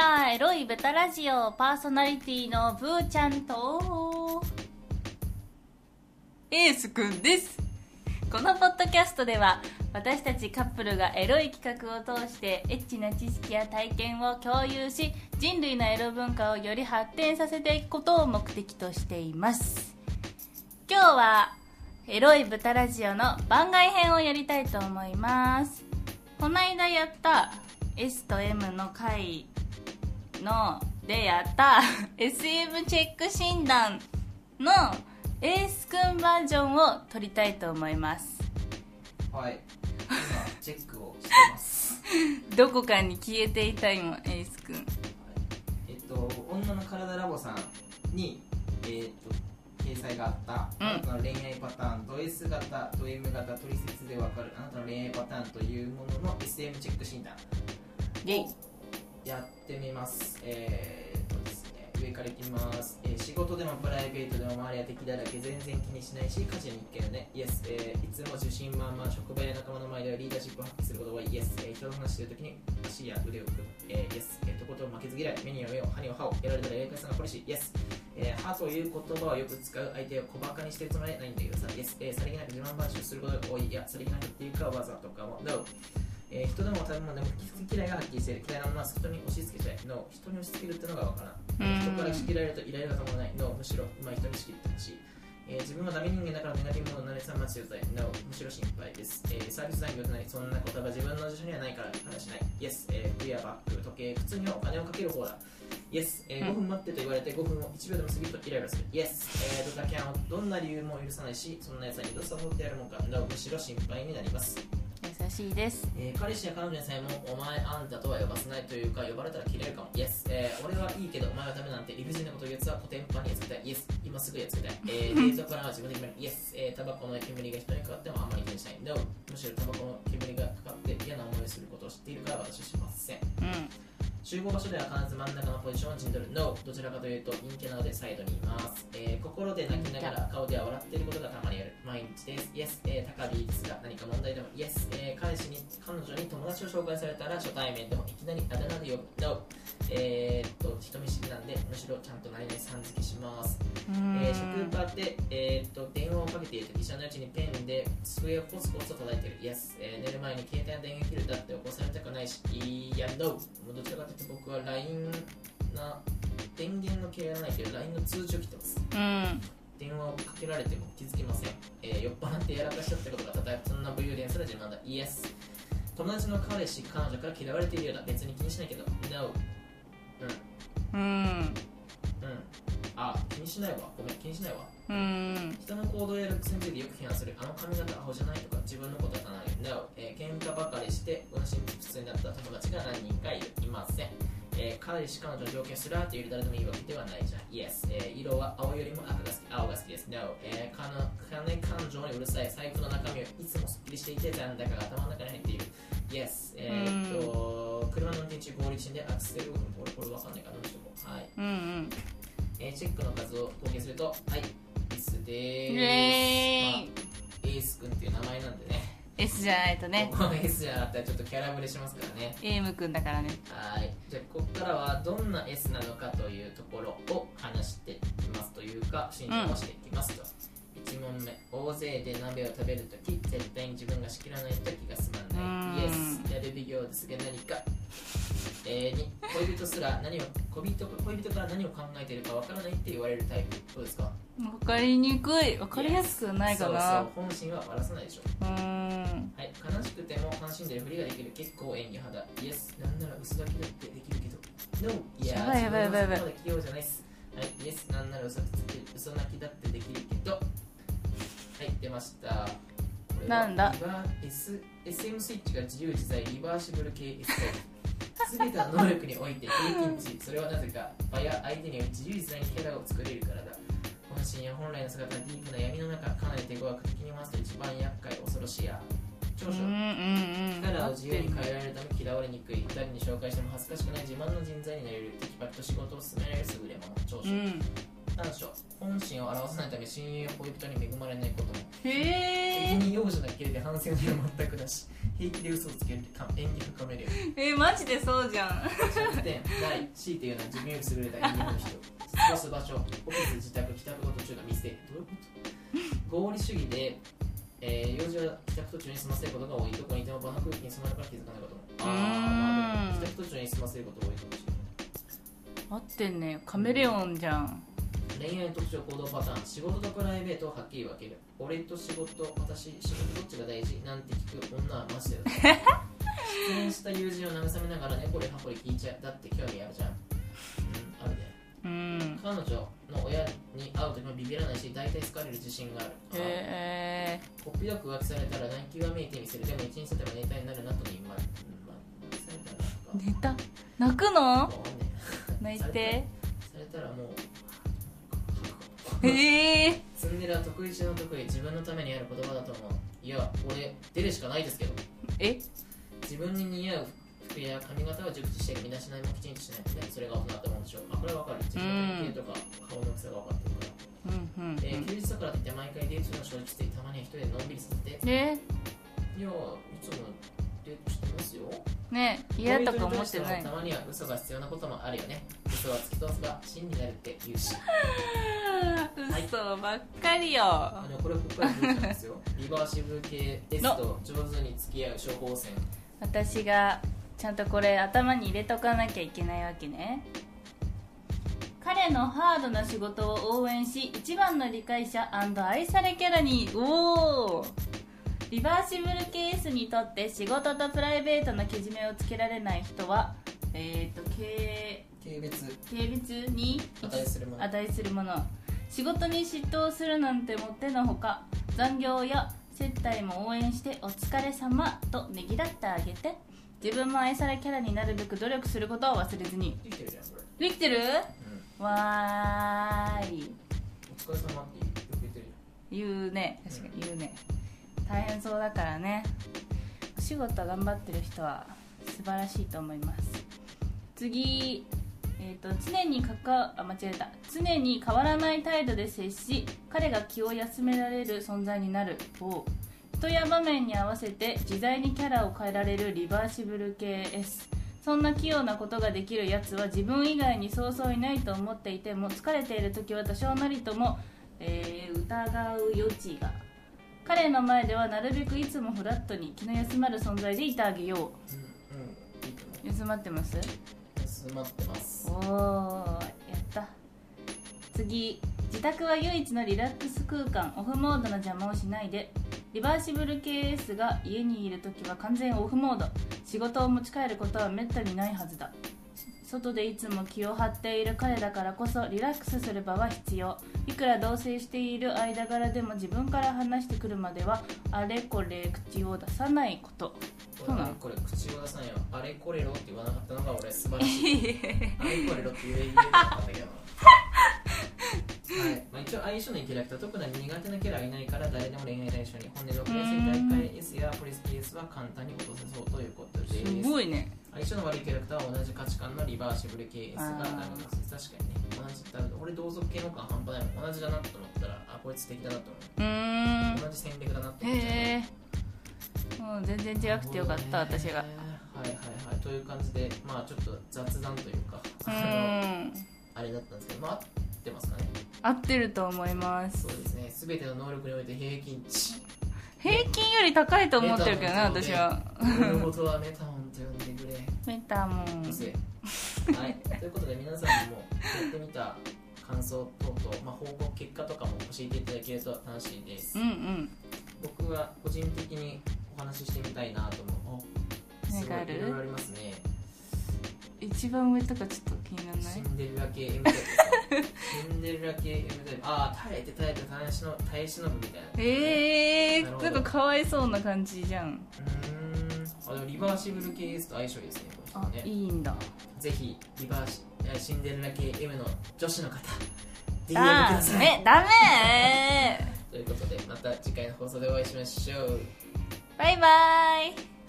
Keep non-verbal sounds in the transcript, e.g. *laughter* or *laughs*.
したエロいベタラジオ。パーソナリティのブーちゃんと。エースくんです。このポッドキャストでは私たちカップルがエロい企画を通してエッチな知識や体験を共有し人類のエロ文化をより発展させていくことを目的としています。今日はエロい豚ラジオの番外編をやりたいと思います。この間やった S と M の回のでやった *laughs* SM チェック診断のエースくんバージョンを撮りたいと思います。はい。今 *laughs* チェックをしてます。*laughs* どこかに消えていた今エースくんえっと女の体ラボさんにえっと掲載があった、うん。あなたの恋愛パターンと S 型と M 型取説でわかるあなたの恋愛パターンというものの SM チェック診断イェイ。をやってみます。えー、っとですね上からいきます、えー仕事でもプライベートでも周りは敵だらけ全然気にしないし家事に一見ね Yes、えーいつも自信満々職場や仲間の前ではリーダーシップを発揮することが多い Yes、えー人と話している時に足や腕を組む、えー Yes、えー、とことん負けず嫌い目には目を歯には歯をやられたらやり返すのがポリシー Yes えー、歯という言葉をよく使う相手を小馬鹿にしてるつもりはないんだけどさ、Yes えーさりげなく自慢話をすることが多い、いや、さりげなくっていうかわざとかも、No えー人でも食べ物でも好き嫌いがはっきりしている嫌いなものは人に押し付けちゃい No 人に押し付けるってのがわからん。うん。人から仕切られるとイライラが止まらない。No むしろ今人に仕切ってほし。いえー自分はダメ人間だからネガティブなりさまちゅうたい No むしろ心配です、えーサービス残業でない。そんな言葉自分の辞書にはないから話しない。Yes、えー、クリアバッグ時計靴にはお金をかける方だ。Yes、えー5分待ってと言われて5分を1秒でも過ぎるとイライラする。Yes、えー、ドタキャンをどんな理由も許さないしそんな奴にどうさってやるもんか。No むしろ心配になります。優しいです。えー彼氏や彼女にさえもお前あんたとは呼ばせないというか呼ばれたら切れるかも。Yes、えー俺はいいけどお前はダメなんて理不尽なことを言うやつはコテンパンにやっつけたい。Yes 今すぐやっつけたい、えー、デートプランは自分で決める。Yes、えー、タバコの煙が人にかかってもあんまり気にしない。No むしろタバコの煙がかかって嫌な思いをすることを知っているから私はしません。うん。集合場所では必ず真ん中のポジションを陣取る No どちらかというと陰キャなのでサイドにいます、えー心で泣きながら顔では笑っていることがたまにある。毎日です。Yes、えー、高火ですが何か問題でも。Yes、彼女に友達を紹介されたら初対面でもいきなりあだ名で呼ぶ。No えー、っと人見知りなんでむしろちゃんと何々さん付けします。うん。えー職場で、えー、っと電話をかけているとき知らないうちにペンで机をコツコツと叩いてる。Yes、えー寝る前に携帯の電源切るだって起こされたくないし。いや No どちらかというと僕は LINE な電源の切れがないけど LINE の通知を切ってます。うん。電話をかけられても気づきません、えー酔っ払ってやらかしたってことがたとえそんな武勇伝すら自慢だ。Yes 友達の彼氏彼女から嫌われているようだ別に気にしないけど。No うん。うん。うん。あ気にしないわ。ごめん気にしないわ。うん。人の行動やルックスについてよく批判する。あの髪型アホじゃないとか自分のことはかな。り No、えー、喧嘩ばかりして運心不通になった友達が何人かいる。いません、えー、彼氏彼女の条件すらっていう誰でもいいわけではないじゃん。Yes、えー色は青よりも赤が好き。青が好きです。No、えー、金金感情にうるさい。財布の中身はいつもすっきりしていて残高が頭の中に入っている Yes、えー、っと車の運転中合理心でアクセルを踏むこれこれわかんないかなどうしようはい。うんうん。えーチェックの数を合計すると、はい、S でーす。イエーイ。まあ、エース君っていう名前なんでね、S じゃないとね。ここの S じゃなかったらちょっとキャラブレしますからね。エイムくんだからね。はい。じゃあ、ここからはどんな S なのかというところを話していきますというか、診断をしていきますと。1問目、大勢で鍋を食べるとき、絶対に自分が仕切らないと気が済まない。うーん Yes、やるべきようですが何か。えー、2恋人すら何を恋人恋人から何を考えているかわからないって言われるタイプどうですか？分かりにくい。分かりやすくないかな。そうそう本心はばらさないでしょ。うーん。はい悲しくても楽しんでるふりができる結構演技派だ。Yes なんなら嘘だけだってできるけど。No いややばいやばいやばい器用じゃないっす。はい Yes なんなら嘘嘘泣きだってできるけど。はい出ましたなんだ？S SM スイッチが自由自在リバーシブル系 S タイプ全ての能力において経験値それはなぜか場や相手により自由自在にキャラを作れるからだ。本心や本来の姿はディープな闇の中かなり手強く敵に回すと一番厄介恐ろしいや長所。キャラを自由に変えられるため嫌われにくい。誰に紹介しても恥ずかしくない。自慢の人材になれる。テキパキと仕事を進められる優れもの。長所。うん短所本心を表さないため親友や恋人に恵まれないこと。もへえ。敵に容赦なけれてて反省の色全くなし。平気で嘘をつけるか演技深めるよ。えマジでそうじゃん。弱点ない。強いて言うのは自分より優れた演技の人過ごす場所。オフィス自宅帰宅の途中の店どういうこと？合理主義で、えー、用事は帰宅途中に済ませることが多い。どこにいても場の空気に染まるから気づかないこと。もあーまあ帰宅途中に済ませることが多い。かもしれない合ってんね。カメレオンじゃん恋愛特徴行動パターン仕事とプライベートをはっきり分ける。俺と仕事私仕事どっちが大事？なんて聞く女はマジだよ失恋した友人を慰めながらねこれはこれ聞いちゃうだって興味あるじゃん。うんあるねうん彼女の親に会う時もビビらないし大体好かれる自信がある。へえこっぴどく浮気されたら泣きわめいてみせる。でも一日経てばネタになるなとにまあ、うんまあ、浮気されたらなんか寝た。泣くの？ね。泣いて。されたらもうへえツンデレは得意中の得意自分のためにやる言葉だと思う。いや俺出るしかないですけど。え？自分に似合う服や髪型は熟知してる身だしなみもきちんとしないとねそれが大人だと思うんでしょう。あこれはわかる。自分の体型とか顔の癖が分かってるから、うんうんえー休日だからって毎回デートの正直してたまには一人でのんびりさせて。でいやいつもデートしてますよ。ね嫌とか思ってない。たまには嘘が必要なこともあるよね。嘘は突き通せば真になるって言う。し *laughs* 嘘ばっかりよ。あのこれここから出てたんですよ。*laughs* リバーシブル系ですと上手に付き合う処方箋私がちゃんとこれ頭に入れとかなきゃいけないわけね。彼のハードな仕事を応援し一番の理解者愛されキャラに。おおリバーシブルケースにとって仕事とプライベートのけじめをつけられない人はえっ、と軽軽蔑。軽蔑に値するもの。値するもの。仕事に嫉妬するなんてもってのほか残業や接待も応援してお疲れ様とねぎらってあげて自分も愛されキャラになるべく努力することを忘れずに。できてるじゃんこれ、できてる？うん、わーい。お疲れ様ってよく言ってる言うね。確かに。言うね大変そうだからね。お仕事頑張ってる人は素晴らしいと思います。次えー、と常にかかあ間違えた。常に変わらない態度で接し彼が気を休められる存在になるを人や場面に合わせて自在にキャラを変えられるリバーシブル系 S そんな器用なことができるやつは自分以外にそうそういないと思っていても疲れている時は多少なりとも、えー疑う余地が彼の前ではなるべくいつもフラットに気の休まる存在でいてあげよう。休まってます？う休まってます。おーやった。次自宅は唯一のリラックス空間オフモードの邪魔をしないで。リバーシブル KS が家にいる時は完全オフモード。仕事を持ち帰ることはめったにないはずだ外でいつも気を張っている彼だからこそリラックスする場は必要。いくら同棲している間柄でも自分から話してくるまではあれこれ口を出さないこと。そうなの？これ口を出さんよ。あれこれろって言わなかったのが俺素晴らしい。*laughs* あれこれろって言え言えなかったんだけどはい。まあ、一応相性のいいキャラクター特に苦手なキャラはいないから誰でも恋愛対象に本音で送りやすい大会 S やポリス PS は簡単に落とせそうということです。すごいね。相性の悪いキャラクターは同じ価値観のリバーシブル系 S がダメです確かにね同じ多分俺同族系の感半端ないもん同じだなと思ったらあこいつ敵だなと思う。同じ戦略だなって思っちゃう。へえもう全然違くてよかった私が。はいはいはい。という感じでまあちょっと雑談というかうあのん。あれだったんですけどまあ合ってますかね合ってると思います。そうですね。全ての能力において平均値。平均より高いと思ってるけどね私は。俺のことはメタモンと呼んでくれメタモン。はい。ということで皆さんにもやってみた感想等々、まあ、報告結果とかも教えていただけると楽しいです。うんうん。僕は個人的にお話ししてみたいなと思う。おすごいいろいろありますね一番上とかちょっと気にならない？シンデレラ系 M タイプシンデレラ系 M タイプああ耐えて耐えて耐えしの耐え忍ぶみたいな。えー、なんかかわいそうな感じじゃん。うーん。あでもリバーシブル系 S と相性いいですねこのあ人ね。いいんだ。ぜひリバーシえシンデレラ系 M の女子の方 DM くダださい。メダメ。*laughs* ということでまた次回の放送でお会いしましょう。バイバイ